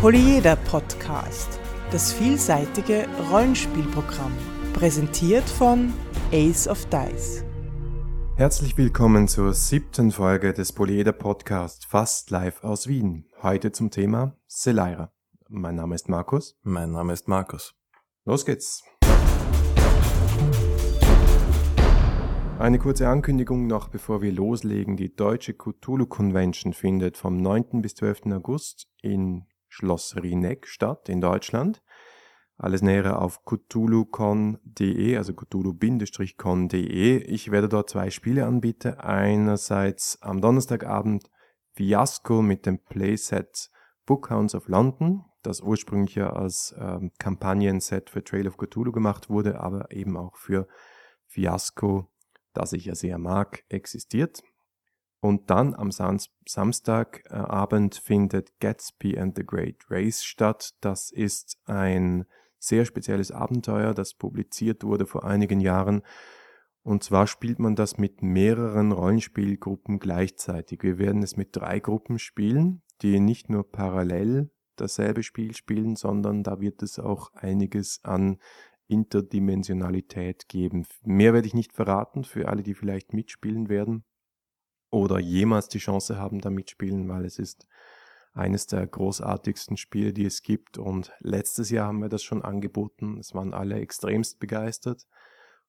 Polyeder Podcast, das vielseitige Rollenspielprogramm, präsentiert von Ace of Dice. Herzlich willkommen zur siebten Folge des Polyeder Podcast Fast Live aus Wien. Heute zum Thema Selaira. Mein Name ist Markus. Mein Name ist Markus. Los geht's. Eine kurze Ankündigung noch, bevor wir loslegen. Die Deutsche Cthulhu Convention findet vom 9. bis 12. August in Schloss Rieneck statt, in Deutschland. Alles nähere auf cthulhucon.de, also cthulhu-con.de. Ich werde dort zwei Spiele anbieten. Einerseits am Donnerstagabend Fiasco mit dem Playset Bookhounds of London, das ursprünglich ja als ähm, Kampagnenset für Trail of Cthulhu gemacht wurde, aber eben auch für Fiasco das ich ja sehr mag, existiert. Und dann am Sam Samstagabend findet Gatsby and the Great Race statt. Das ist ein sehr spezielles Abenteuer, das publiziert wurde vor einigen Jahren. Und zwar spielt man das mit mehreren Rollenspielgruppen gleichzeitig. Wir werden es mit drei Gruppen spielen, die nicht nur parallel dasselbe Spiel spielen, sondern da wird es auch einiges an Interdimensionalität geben. Mehr werde ich nicht verraten für alle, die vielleicht mitspielen werden oder jemals die Chance haben, da mitspielen, weil es ist eines der großartigsten Spiele, die es gibt. Und letztes Jahr haben wir das schon angeboten. Es waren alle extremst begeistert.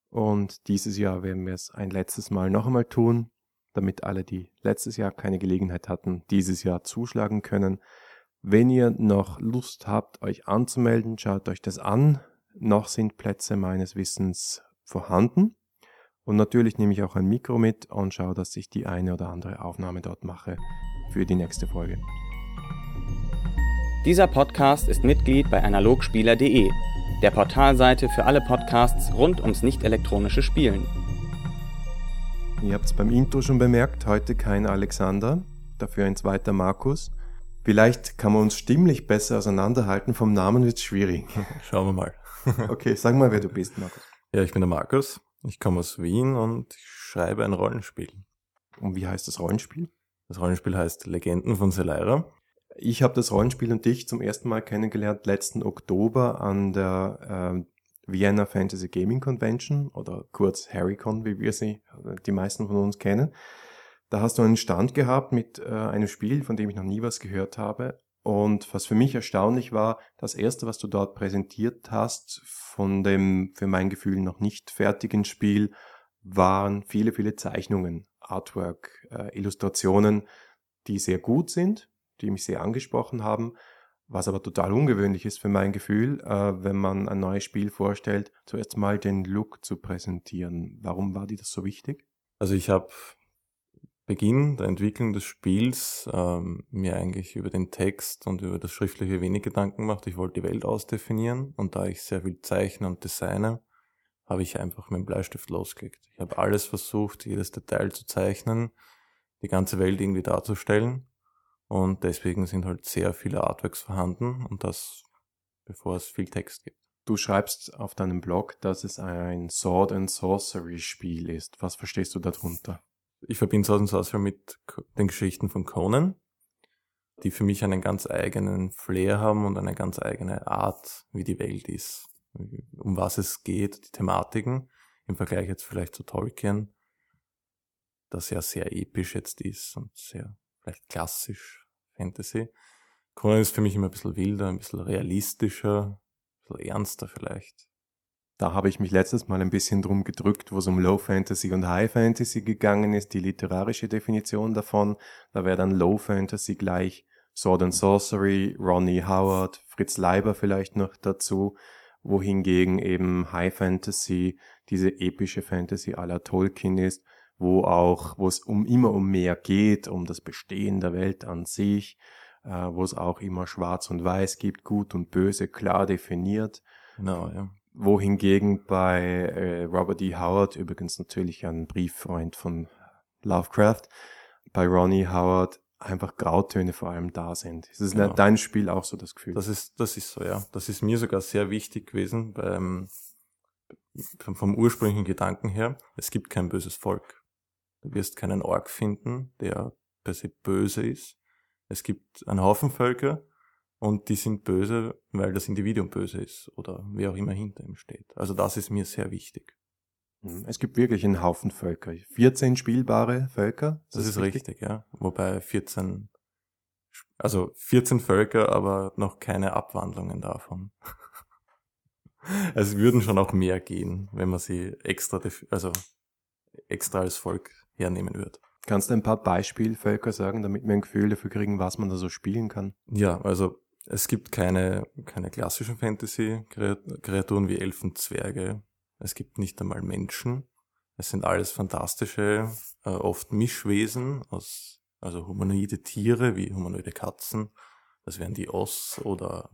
Und dieses Jahr werden wir es ein letztes Mal noch einmal tun, damit alle, die letztes Jahr keine Gelegenheit hatten, dieses Jahr zuschlagen können. Wenn ihr noch Lust habt, euch anzumelden, schaut euch das an. Noch sind Plätze meines Wissens vorhanden. Und natürlich nehme ich auch ein Mikro mit und schaue, dass ich die eine oder andere Aufnahme dort mache für die nächste Folge. Dieser Podcast ist Mitglied bei analogspieler.de, der Portalseite für alle Podcasts rund ums nicht elektronische Spielen. Ihr habt es beim Intro schon bemerkt, heute kein Alexander, dafür ein zweiter Markus. Vielleicht kann man uns stimmlich besser auseinanderhalten, vom Namen wird es schwierig. Schauen wir mal. okay, sag mal, wer du bist, Markus. Ja, ich bin der Markus. Ich komme aus Wien und schreibe ein Rollenspiel. Und wie heißt das Rollenspiel? Das Rollenspiel heißt Legenden von Selaira. Ich habe das Rollenspiel und dich zum ersten Mal kennengelernt letzten Oktober an der äh, Vienna Fantasy Gaming Convention oder kurz HarryCon, wie wir sie, die meisten von uns kennen. Da hast du einen Stand gehabt mit äh, einem Spiel, von dem ich noch nie was gehört habe. Und was für mich erstaunlich war, das erste, was du dort präsentiert hast, von dem für mein Gefühl noch nicht fertigen Spiel, waren viele, viele Zeichnungen, Artwork, äh, Illustrationen, die sehr gut sind, die mich sehr angesprochen haben, was aber total ungewöhnlich ist für mein Gefühl, äh, wenn man ein neues Spiel vorstellt, zuerst mal den Look zu präsentieren. Warum war dir das so wichtig? Also ich habe Beginn der Entwicklung des Spiels ähm, mir eigentlich über den Text und über das Schriftliche wenig Gedanken gemacht. Ich wollte die Welt ausdefinieren und da ich sehr viel zeichne und designe, habe ich einfach mit dem Bleistift losgelegt. Ich habe alles versucht, jedes Detail zu zeichnen, die ganze Welt irgendwie darzustellen und deswegen sind halt sehr viele Artworks vorhanden und das bevor es viel Text gibt. Du schreibst auf deinem Blog, dass es ein Sword and Sorcery Spiel ist. Was verstehst du darunter? Ich verbinde and Sorcery mit den Geschichten von Conan, die für mich einen ganz eigenen Flair haben und eine ganz eigene Art, wie die Welt ist, um was es geht, die Thematiken, im Vergleich jetzt vielleicht zu Tolkien, das ja sehr episch jetzt ist und sehr vielleicht klassisch Fantasy. Conan ist für mich immer ein bisschen wilder, ein bisschen realistischer, ein bisschen ernster vielleicht. Da habe ich mich letztes Mal ein bisschen drum gedrückt, wo es um Low Fantasy und High Fantasy gegangen ist, die literarische Definition davon. Da wäre dann Low Fantasy gleich Sword and Sorcery, Ronnie Howard, Fritz Leiber vielleicht noch dazu, wohingegen eben High Fantasy diese epische Fantasy aller Tolkien ist, wo auch, wo es um immer um mehr geht, um das Bestehen der Welt an sich, äh, wo es auch immer Schwarz und Weiß gibt, Gut und Böse klar definiert. Genau, ja wohingegen bei äh, Robert E. Howard, übrigens natürlich ein Brieffreund von Lovecraft, bei Ronnie Howard einfach Grautöne vor allem da sind. Ist es genau. dein Spiel auch so das Gefühl? Das ist, das ist so, ja. Das ist mir sogar sehr wichtig gewesen beim, vom, vom ursprünglichen Gedanken her. Es gibt kein böses Volk. Du wirst keinen Ork finden, der per se böse ist. Es gibt einen Haufen Völker, und die sind böse, weil das Individuum böse ist oder wer auch immer hinter ihm steht. Also das ist mir sehr wichtig. Mhm. Es gibt wirklich einen Haufen Völker. 14 spielbare Völker. Das, das ist richtig? richtig, ja. Wobei 14, also 14 Völker, aber noch keine Abwandlungen davon. es würden schon auch mehr gehen, wenn man sie extra, also extra als Volk hernehmen würde. Kannst du ein paar Beispielvölker sagen, damit wir ein Gefühl dafür kriegen, was man da so spielen kann? Ja, also es gibt keine, keine klassischen Fantasy-Kreaturen wie Elfen, Zwerge. Es gibt nicht einmal Menschen. Es sind alles fantastische, äh, oft Mischwesen aus, also humanoide Tiere wie humanoide Katzen. Das wären die Oss oder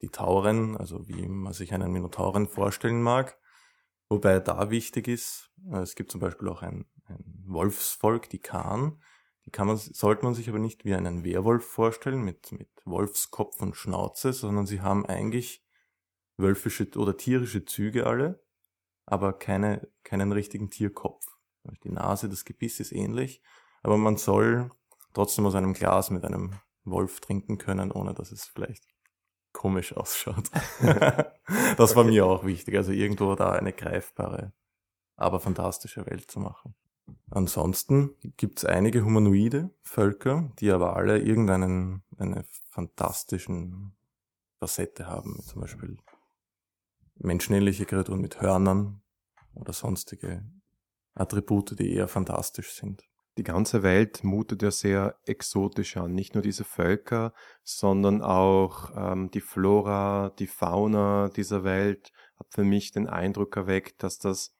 die Tauren, also wie man sich einen Minotauren vorstellen mag. Wobei da wichtig ist, es gibt zum Beispiel auch ein, ein Wolfsvolk, die Kahn. Die kann man, sollte man sich aber nicht wie einen Werwolf vorstellen mit, mit Wolfskopf und Schnauze, sondern sie haben eigentlich wölfische oder tierische Züge alle, aber keine, keinen richtigen Tierkopf. Die Nase, das Gebiss ist ähnlich, aber man soll trotzdem aus einem Glas mit einem Wolf trinken können, ohne dass es vielleicht komisch ausschaut. das war mir auch wichtig, also irgendwo da eine greifbare, aber fantastische Welt zu machen. Ansonsten gibt es einige humanoide Völker, die aber alle irgendeinen eine fantastischen Facette haben, zum Beispiel menschenähnliche Kreaturen mit Hörnern oder sonstige Attribute, die eher fantastisch sind. Die ganze Welt mutet ja sehr exotisch an. Nicht nur diese Völker, sondern auch ähm, die Flora, die Fauna dieser Welt hat für mich den Eindruck erweckt, dass das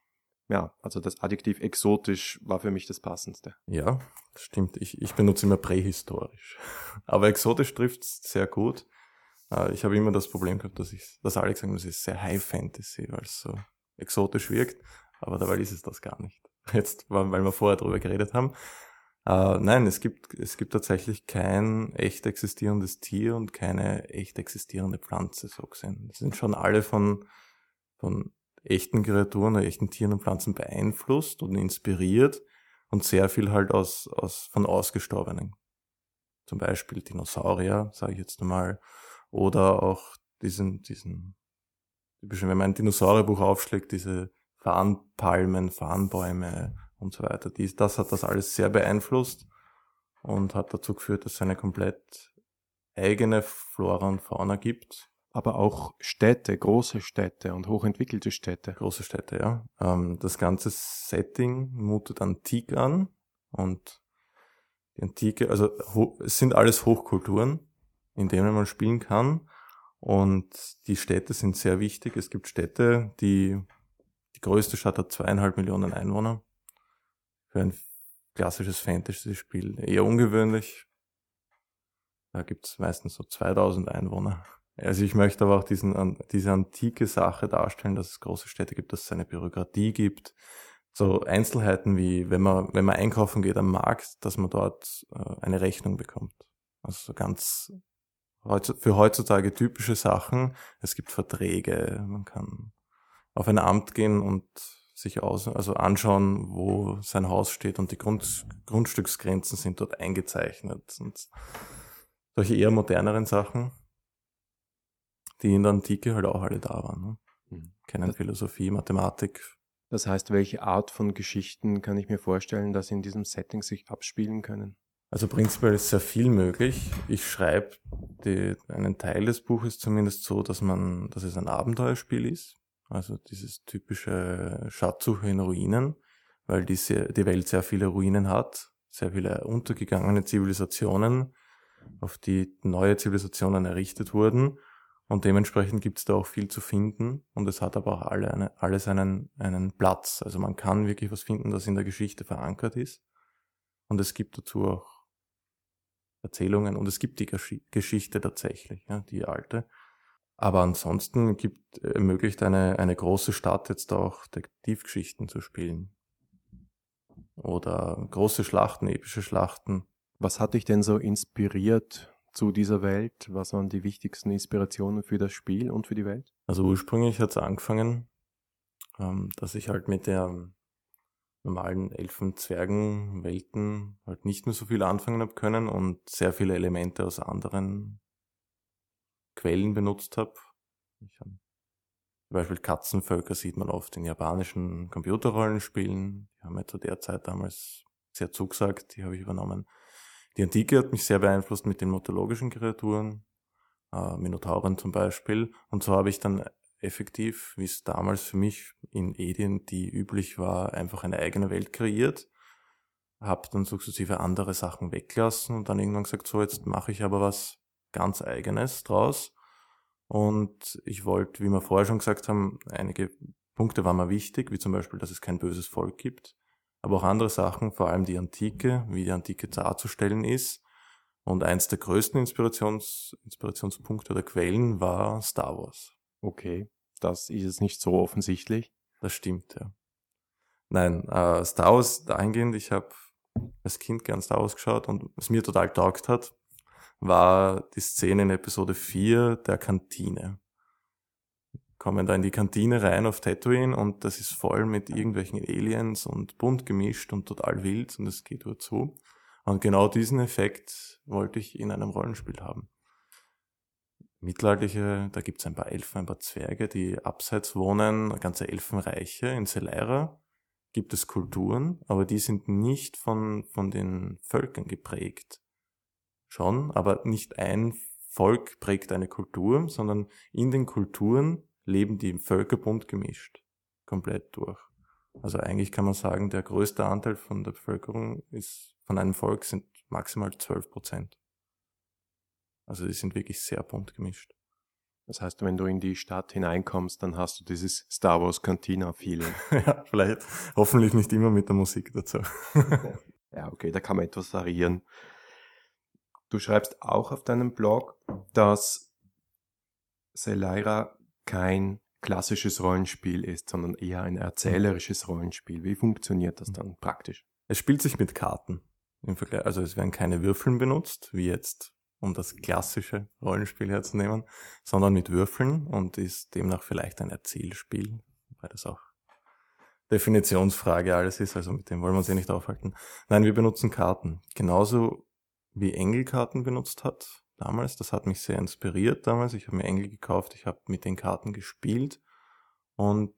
ja, also das Adjektiv exotisch war für mich das passendste. Ja, stimmt. Ich, ich benutze immer prähistorisch. Aber exotisch trifft es sehr gut. Äh, ich habe immer das Problem gehabt, dass ich, dass Alex sagen, das ist sehr High Fantasy, weil es so exotisch wirkt. Aber dabei ist es das gar nicht. Jetzt, weil wir vorher drüber geredet haben. Uh, nein, es gibt, es gibt tatsächlich kein echt existierendes Tier und keine echt existierende Pflanze, so gesehen. Das sind schon alle von, von echten Kreaturen, echten Tieren und Pflanzen beeinflusst und inspiriert und sehr viel halt aus, aus von Ausgestorbenen. Zum Beispiel Dinosaurier, sage ich jetzt mal, oder auch diesen, diesen, wenn man ein Dinosaurierbuch aufschlägt, diese Farnpalmen, Farnbäume und so weiter. Dies, das hat das alles sehr beeinflusst und hat dazu geführt, dass es eine komplett eigene Flora und Fauna gibt, aber auch Städte, große Städte und hochentwickelte Städte. Große Städte, ja. Ähm, das ganze Setting mutet antik an und die Antike, also es sind alles Hochkulturen, in denen man spielen kann und die Städte sind sehr wichtig. Es gibt Städte, die, die größte Stadt hat zweieinhalb Millionen Einwohner. Für ein klassisches Fantasy-Spiel eher ungewöhnlich. Da gibt's meistens so 2000 Einwohner. Also ich möchte aber auch diesen, diese antike Sache darstellen, dass es große Städte gibt, dass es eine Bürokratie gibt. So Einzelheiten wie, wenn man, wenn man einkaufen geht am Markt, dass man dort äh, eine Rechnung bekommt. Also so ganz für heutzutage typische Sachen. Es gibt Verträge, man kann auf ein Amt gehen und sich aus, also anschauen, wo sein Haus steht und die Grund, Grundstücksgrenzen sind dort eingezeichnet und solche eher moderneren Sachen die in der Antike halt auch alle da waren. Ne? Mhm. Kennen Philosophie, Mathematik. Das heißt, welche Art von Geschichten kann ich mir vorstellen, dass in diesem Setting sich abspielen können? Also prinzipiell ist sehr viel möglich. Ich schreibe einen Teil des Buches zumindest so, dass man, dass es ein Abenteuerspiel ist. Also dieses typische Schatzsuche in Ruinen, weil die, sehr, die Welt sehr viele Ruinen hat, sehr viele untergegangene Zivilisationen, auf die neue Zivilisationen errichtet wurden und dementsprechend gibt es da auch viel zu finden und es hat aber auch alle eine, alles einen, einen Platz. Also man kann wirklich was finden, das in der Geschichte verankert ist. Und es gibt dazu auch Erzählungen und es gibt die Geschichte tatsächlich, ja, die alte. Aber ansonsten gibt, ermöglicht eine, eine große Stadt jetzt auch Detektivgeschichten zu spielen. Oder große Schlachten, epische Schlachten. Was hat dich denn so inspiriert, zu dieser Welt? Was waren die wichtigsten Inspirationen für das Spiel und für die Welt? Also ursprünglich hat es angefangen, ähm, dass ich halt mit der normalen Elfen-Zwergen-Welten halt nicht mehr so viel anfangen habe können und sehr viele Elemente aus anderen Quellen benutzt habe. Zum Beispiel Katzenvölker sieht man oft in japanischen Computerrollenspielen. Die haben mir zu der Zeit damals sehr zugesagt, die habe ich übernommen. Die Antike hat mich sehr beeinflusst mit den mythologischen Kreaturen, äh, Minotauren zum Beispiel. Und so habe ich dann effektiv, wie es damals für mich in Edien, die üblich war, einfach eine eigene Welt kreiert. Habe dann sukzessive andere Sachen weggelassen und dann irgendwann gesagt, so jetzt mache ich aber was ganz eigenes draus. Und ich wollte, wie wir vorher schon gesagt haben, einige Punkte waren mir wichtig, wie zum Beispiel, dass es kein böses Volk gibt aber auch andere Sachen, vor allem die Antike, wie die Antike darzustellen ist. Und eins der größten Inspirations, Inspirationspunkte oder Quellen war Star Wars. Okay, das ist es nicht so offensichtlich. Das stimmt, ja. Nein, äh, Star Wars dahingehend, ich habe als Kind gern Star Wars geschaut und was mir total taugt hat, war die Szene in Episode 4 der Kantine kommen da in die Kantine rein auf Tatooine und das ist voll mit irgendwelchen Aliens und bunt gemischt und total wild und es geht nur zu. Und genau diesen Effekt wollte ich in einem Rollenspiel haben. Mittelalterliche, da gibt's ein paar Elfen, ein paar Zwerge, die abseits wohnen, ganze Elfenreiche. In Selaira gibt es Kulturen, aber die sind nicht von, von den Völkern geprägt. Schon, aber nicht ein Volk prägt eine Kultur, sondern in den Kulturen leben die im Völkerbund gemischt. Komplett durch. Also eigentlich kann man sagen, der größte Anteil von der Bevölkerung ist, von einem Volk sind maximal 12 Prozent. Also die sind wirklich sehr bunt gemischt. Das heißt, wenn du in die Stadt hineinkommst, dann hast du dieses Star Wars Cantina Feeling. ja, vielleicht. Hoffentlich nicht immer mit der Musik dazu. ja, okay, da kann man etwas variieren. Du schreibst auch auf deinem Blog, dass Selaira kein klassisches Rollenspiel ist, sondern eher ein erzählerisches Rollenspiel. Wie funktioniert das dann praktisch? Es spielt sich mit Karten. Im Vergleich, also es werden keine Würfeln benutzt, wie jetzt, um das klassische Rollenspiel herzunehmen, sondern mit Würfeln und ist demnach vielleicht ein Erzählspiel, weil das auch Definitionsfrage alles ist, also mit dem wollen wir uns ja nicht aufhalten. Nein, wir benutzen Karten. Genauso wie Engelkarten benutzt hat, damals. Das hat mich sehr inspiriert damals. Ich habe mir Engel gekauft, ich habe mit den Karten gespielt und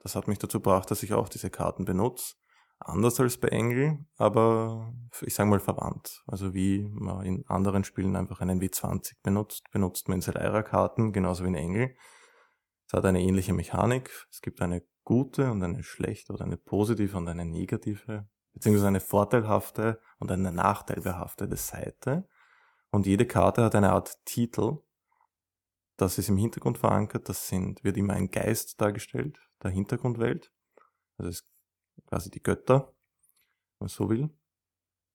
das hat mich dazu gebracht, dass ich auch diese Karten benutze. Anders als bei Engel, aber ich sage mal verwandt. Also wie man in anderen Spielen einfach einen W20 benutzt, benutzt man in Selaira-Karten, genauso wie in Engel. Es hat eine ähnliche Mechanik. Es gibt eine gute und eine schlechte oder eine positive und eine negative, beziehungsweise eine vorteilhafte und eine nachteilbehaftete Seite. Und jede Karte hat eine Art Titel. Das ist im Hintergrund verankert. Das sind, wird immer ein Geist dargestellt, der Hintergrundwelt. Also ist quasi die Götter, wenn man so will.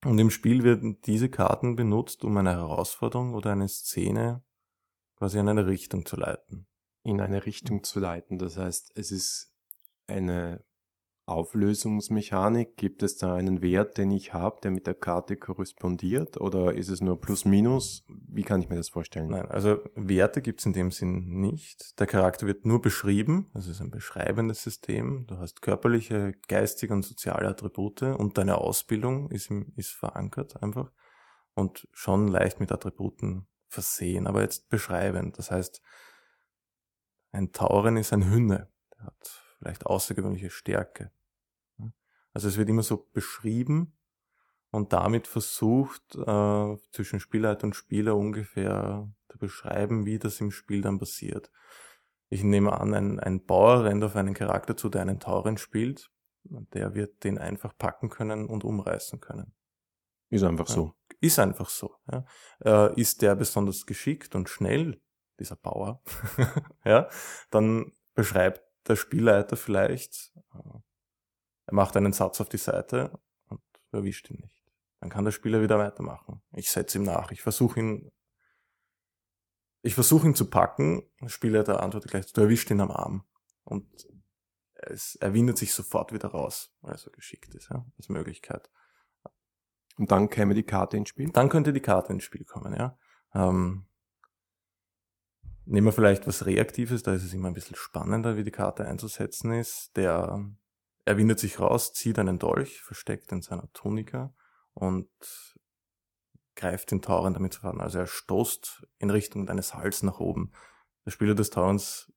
Und im Spiel werden diese Karten benutzt, um eine Herausforderung oder eine Szene quasi in eine Richtung zu leiten. In eine Richtung zu leiten. Das heißt, es ist eine Auflösungsmechanik? Gibt es da einen Wert, den ich habe, der mit der Karte korrespondiert? Oder ist es nur plus minus? Wie kann ich mir das vorstellen? Nein, also Werte gibt es in dem Sinn nicht. Der Charakter wird nur beschrieben. Das ist ein beschreibendes System. Du hast körperliche, geistige und soziale Attribute und deine Ausbildung ist, ist verankert einfach und schon leicht mit Attributen versehen, aber jetzt beschreibend. Das heißt, ein Tauren ist ein Hünne. Der hat vielleicht außergewöhnliche Stärke. Also es wird immer so beschrieben und damit versucht, äh, zwischen Spielleiter und Spieler ungefähr zu beschreiben, wie das im Spiel dann passiert. Ich nehme an, ein, ein Bauer rennt auf einen Charakter zu, der einen Tauren spielt, und der wird den einfach packen können und umreißen können. Ist einfach so. Ja, ist einfach so. Ja. Äh, ist der besonders geschickt und schnell, dieser Bauer, ja, dann beschreibt der Spielleiter vielleicht, äh, er macht einen Satz auf die Seite und erwischt ihn nicht. Dann kann der Spieler wieder weitermachen. Ich setze ihm nach. Ich versuche ihn, ich versuche ihn zu packen. Der Spielleiter antwortet gleich, du erwischt ihn am Arm. Und es, er windet sich sofort wieder raus, weil er so geschickt ist, ja, als Möglichkeit. Und dann käme die Karte ins Spiel? Dann könnte die Karte ins Spiel kommen, ja. Ähm, Nehmen wir vielleicht was Reaktives, da ist es immer ein bisschen spannender, wie die Karte einzusetzen ist. Der, er windet sich raus, zieht einen Dolch, versteckt in seiner Tunika und greift den Tauren damit zu fahren. Also er stoßt in Richtung deines Hals nach oben. Der Spieler des Taurens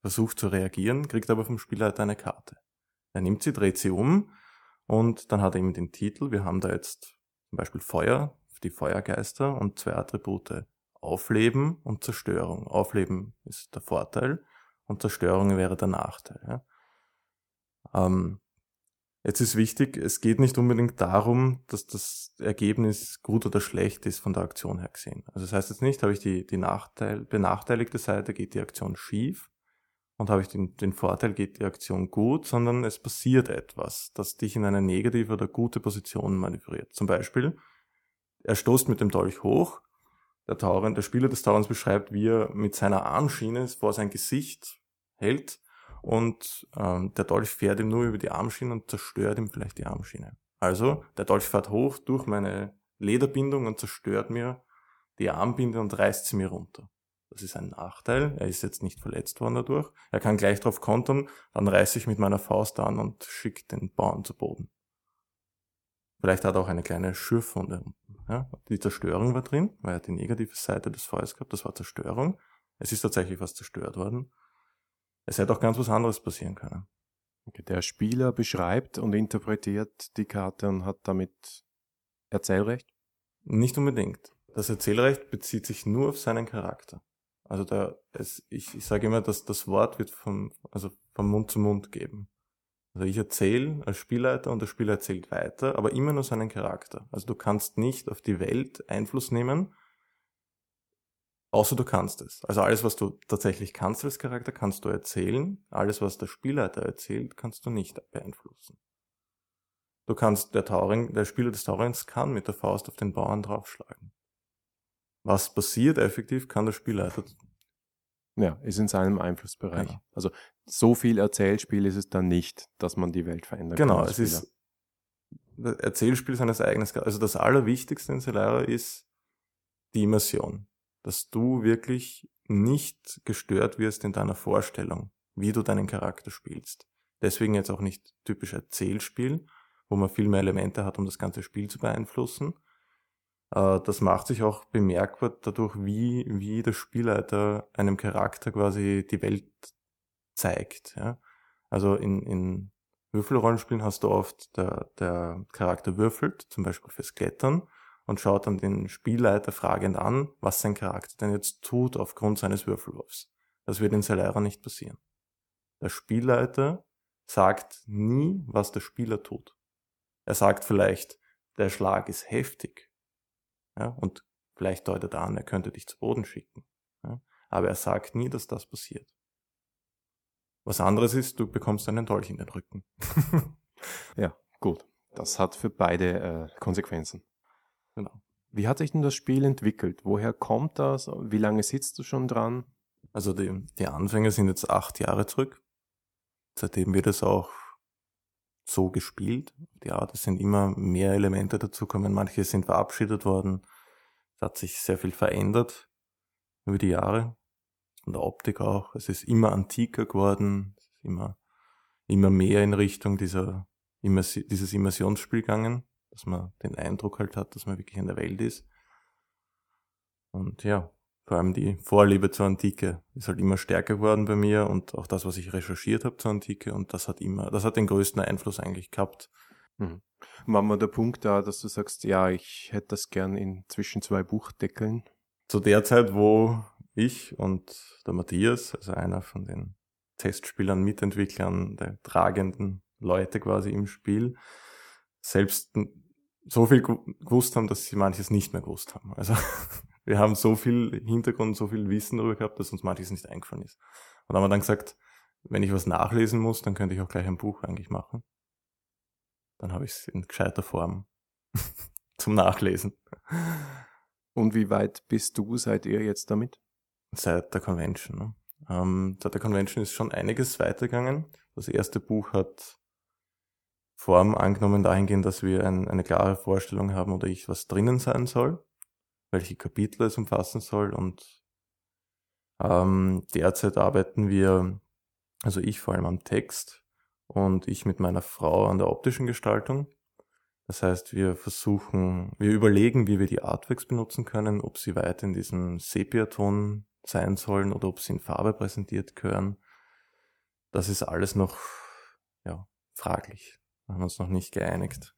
versucht zu reagieren, kriegt aber vom Spielleiter eine Karte. Er nimmt sie, dreht sie um und dann hat er eben den Titel. Wir haben da jetzt zum Beispiel Feuer, die Feuergeister und zwei Attribute. Aufleben und Zerstörung. Aufleben ist der Vorteil und Zerstörung wäre der Nachteil. Ja. Ähm, jetzt ist wichtig, es geht nicht unbedingt darum, dass das Ergebnis gut oder schlecht ist von der Aktion her gesehen. Also das heißt jetzt nicht, habe ich die, die Nachteil, benachteiligte Seite, geht die Aktion schief und habe ich den, den Vorteil, geht die Aktion gut, sondern es passiert etwas, das dich in eine negative oder gute Position manövriert. Zum Beispiel, er stoßt mit dem Dolch hoch, der Tauren, der Spieler des Taurens beschreibt, wie er mit seiner Armschiene vor sein Gesicht hält und ähm, der Dolch fährt ihm nur über die Armschiene und zerstört ihm vielleicht die Armschiene. Also, der Dolch fährt hoch durch meine Lederbindung und zerstört mir die Armbinde und reißt sie mir runter. Das ist ein Nachteil. Er ist jetzt nicht verletzt worden dadurch. Er kann gleich darauf kontern, dann reiße ich mit meiner Faust an und schicke den Bauern zu Boden. Vielleicht hat er auch eine kleine Schürfwunde. Ja, die Zerstörung war drin, weil er die negative Seite des Feuers gehabt, das war Zerstörung. Es ist tatsächlich was zerstört worden. Es hätte auch ganz was anderes passieren können. Okay, der Spieler beschreibt und interpretiert die Karte und hat damit Erzählrecht? Nicht unbedingt. Das Erzählrecht bezieht sich nur auf seinen Charakter. Also da, es, ich, ich sage immer, dass das Wort wird vom, also vom Mund zu Mund geben. Also ich erzähle als Spielleiter und der Spieler erzählt weiter, aber immer nur seinen Charakter. Also du kannst nicht auf die Welt Einfluss nehmen, außer du kannst es. Also alles, was du tatsächlich kannst als Charakter, kannst du erzählen. Alles, was der Spielleiter erzählt, kannst du nicht beeinflussen. Du kannst, der Tauring, der Spieler des Taurings kann mit der Faust auf den Bauern draufschlagen. Was passiert effektiv, kann der Spielleiter ja, ist in seinem Einflussbereich. Genau. Also so viel Erzählspiel ist es dann nicht, dass man die Welt verändern genau, kann. Genau, es ist Erzählspiel seines eigenen. Also das Allerwichtigste in Celera ist die Immersion. Dass du wirklich nicht gestört wirst in deiner Vorstellung, wie du deinen Charakter spielst. Deswegen jetzt auch nicht typisch Erzählspiel, wo man viel mehr Elemente hat, um das ganze Spiel zu beeinflussen, das macht sich auch bemerkbar dadurch, wie, wie der Spielleiter einem Charakter quasi die Welt zeigt. Ja? Also in, in Würfelrollenspielen hast du oft, der, der Charakter würfelt, zum Beispiel fürs Klettern, und schaut dann den Spielleiter fragend an, was sein Charakter denn jetzt tut aufgrund seines Würfelwurfs. Das wird in Celera nicht passieren. Der Spielleiter sagt nie, was der Spieler tut. Er sagt vielleicht, der Schlag ist heftig ja, und vielleicht deutet er an, er könnte dich zu Boden schicken. Ja, aber er sagt nie, dass das passiert. Was anderes ist, du bekommst einen Dolch in den Rücken. ja, gut. Das hat für beide äh, Konsequenzen. Genau. Wie hat sich denn das Spiel entwickelt? Woher kommt das? Wie lange sitzt du schon dran? Also die, die Anfänge sind jetzt acht Jahre zurück. Seitdem wird es auch so gespielt. Ja, es sind immer mehr Elemente dazukommen. Manche sind verabschiedet worden. Es hat sich sehr viel verändert über die Jahre. Von der Optik auch. Es ist immer antiker geworden. Es ist immer, immer mehr in Richtung dieser, dieses Immersionsspiel gegangen, dass man den Eindruck halt hat, dass man wirklich in der Welt ist. Und ja, vor allem die Vorliebe zur Antike ist halt immer stärker geworden bei mir und auch das, was ich recherchiert habe zur Antike und das hat immer, das hat den größten Einfluss eigentlich gehabt. Mhm. War mal der Punkt da, dass du sagst, ja, ich hätte das gern in zwischen zwei Buchdeckeln? Zu der Zeit, wo ich und der Matthias, also einer von den Testspielern, Mitentwicklern, der tragenden Leute quasi im Spiel, selbst so viel gewusst haben, dass sie manches nicht mehr gewusst haben. Also wir haben so viel Hintergrund, so viel Wissen darüber gehabt, dass uns manches nicht eingefallen ist. Und haben wir dann gesagt, wenn ich was nachlesen muss, dann könnte ich auch gleich ein Buch eigentlich machen. Dann habe ich es in gescheiter Form zum Nachlesen. Und wie weit bist du, seid ihr jetzt damit? Seit der Convention. Ne? Ähm, seit der Convention ist schon einiges weitergegangen. Das erste Buch hat Form angenommen dahingehend, dass wir ein, eine klare Vorstellung haben oder ich was drinnen sein soll welche Kapitel es umfassen soll. Und ähm, derzeit arbeiten wir, also ich vor allem am Text und ich mit meiner Frau an der optischen Gestaltung. Das heißt, wir versuchen, wir überlegen, wie wir die Artworks benutzen können, ob sie weiter in diesem Sepiaton sein sollen oder ob sie in Farbe präsentiert gehören. Das ist alles noch ja, fraglich. Wir haben uns noch nicht geeinigt.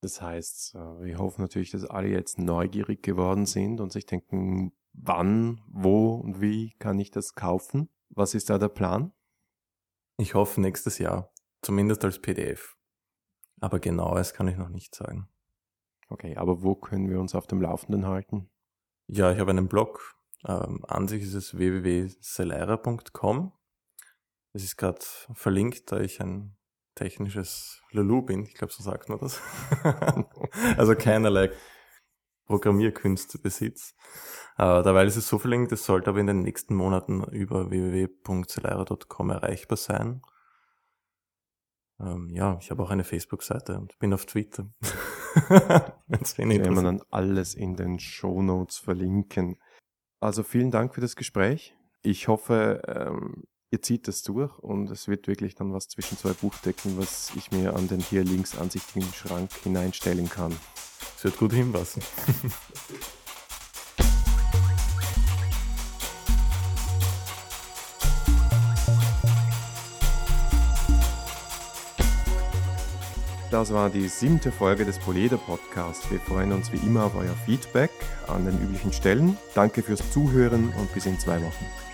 Das heißt, äh, wir hoffen natürlich, dass alle jetzt neugierig geworden sind und sich denken, wann, wo und wie kann ich das kaufen? Was ist da der Plan? Ich hoffe nächstes Jahr, zumindest als PDF. Aber genaues kann ich noch nicht sagen. Okay, aber wo können wir uns auf dem Laufenden halten? Ja, ich habe einen Blog. Ähm, an sich ist es www.selera.com. Es ist gerade verlinkt, da ich ein technisches Lulu bin. Ich glaube, so sagt man das. also keinerlei Programmierkünste besitzt. Äh, dabei ist es so verlinkt, es sollte aber in den nächsten Monaten über www.celera.com erreichbar sein. Ähm, ja, ich habe auch eine Facebook-Seite und bin auf Twitter. Wenn's Werden wir dann alles in den Show Notes verlinken. Also vielen Dank für das Gespräch. Ich hoffe, ähm, ihr zieht das durch und es wird wirklich dann was zwischen zwei Buchdecken, was ich mir an den hier links ansichtigen Schrank hineinstellen kann. Es wird gut hinpassen. Das war die siebte Folge des Poleder Podcasts. Wir freuen uns wie immer auf euer Feedback an den üblichen Stellen. Danke fürs Zuhören und bis in zwei Wochen.